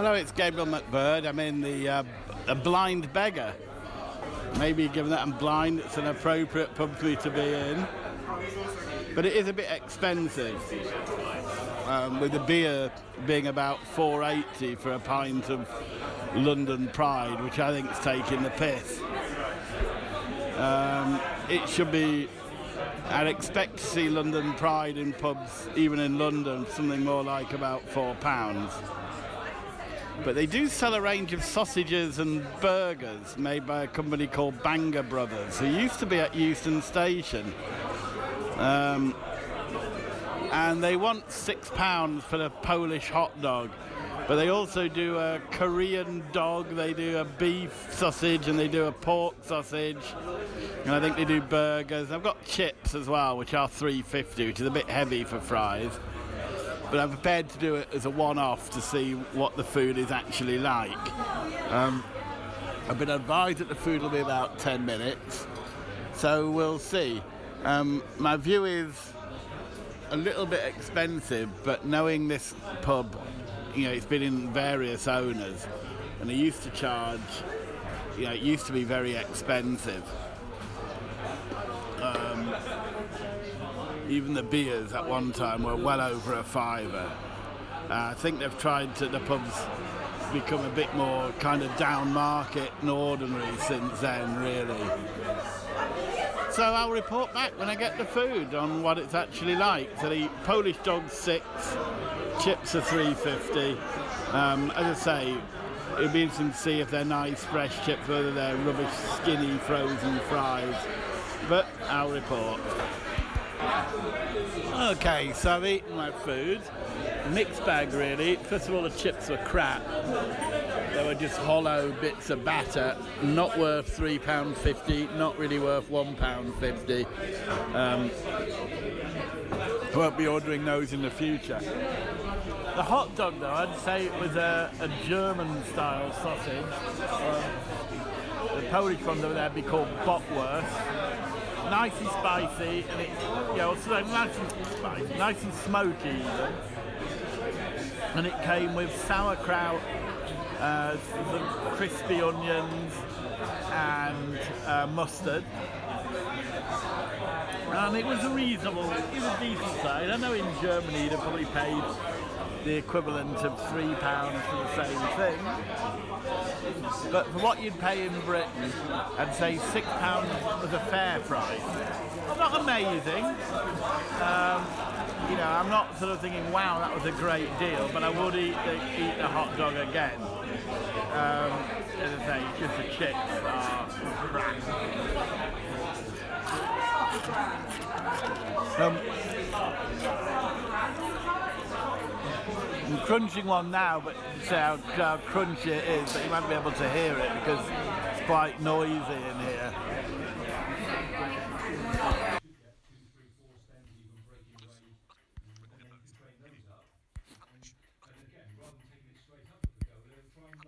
Hello, it's Gabriel McBird. I'm in the uh, a blind beggar. Maybe given that I'm blind, it's an appropriate me to be in. But it is a bit expensive. Um, with the beer being about 4.80 for a pint of London Pride, which I think is taking the piss. Um, it should be. I'd expect to see London Pride in pubs, even in London, something more like about four pounds. But they do sell a range of sausages and burgers made by a company called Banger Brothers, who used to be at Euston Station. Um, and they want six pounds for the Polish hot dog. But they also do a Korean dog, they do a beef sausage, and they do a pork sausage. And I think they do burgers. I've got chips as well, which are 3.50, which is a bit heavy for fries but I'm prepared to do it as a one-off to see what the food is actually like. Um, I've been advised that the food will be about 10 minutes, so we'll see. Um, my view is a little bit expensive, but knowing this pub, you know, it's been in various owners, and they used to charge, you know, it used to be very expensive. Even the beers at one time were well over a fiver. Uh, I think they've tried to, the pubs become a bit more kind of down market and ordinary since then, really. So I'll report back when I get the food on what it's actually like. So the Polish dog's six, chips are 350. Um, as I say, it'd be interesting to see if they're nice fresh chips, whether they're rubbish skinny frozen fries. But I'll report. Okay, so I've eaten my food. Mixed bag, really. First of all, the chips were crap. They were just hollow bits of batter, not worth £3.50, not really worth £1.50. Um, won't be ordering those in the future. The hot dog, though, I'd say it was a, a German style sausage. Um, the Polish one there would be called Bockwurst nice and spicy, and it's you know of nice and spicy, nice and smoky even. And it came with sauerkraut, uh, some crispy onions, and uh, mustard. And it was a reasonable, it was a decent size. I know in Germany they probably paid the equivalent of three pounds for the same thing. But for what you'd pay in Britain, I'd say six pounds was a fair price. Not amazing. Um, you know, I'm not sort of thinking, wow, that was a great deal, but I would eat the, eat the hot dog again. Um, as I say, just the chips are crap. Um, I'm crunching one now, but you see how, how crunchy it is, but you won't be able to hear it because it's quite noisy in here.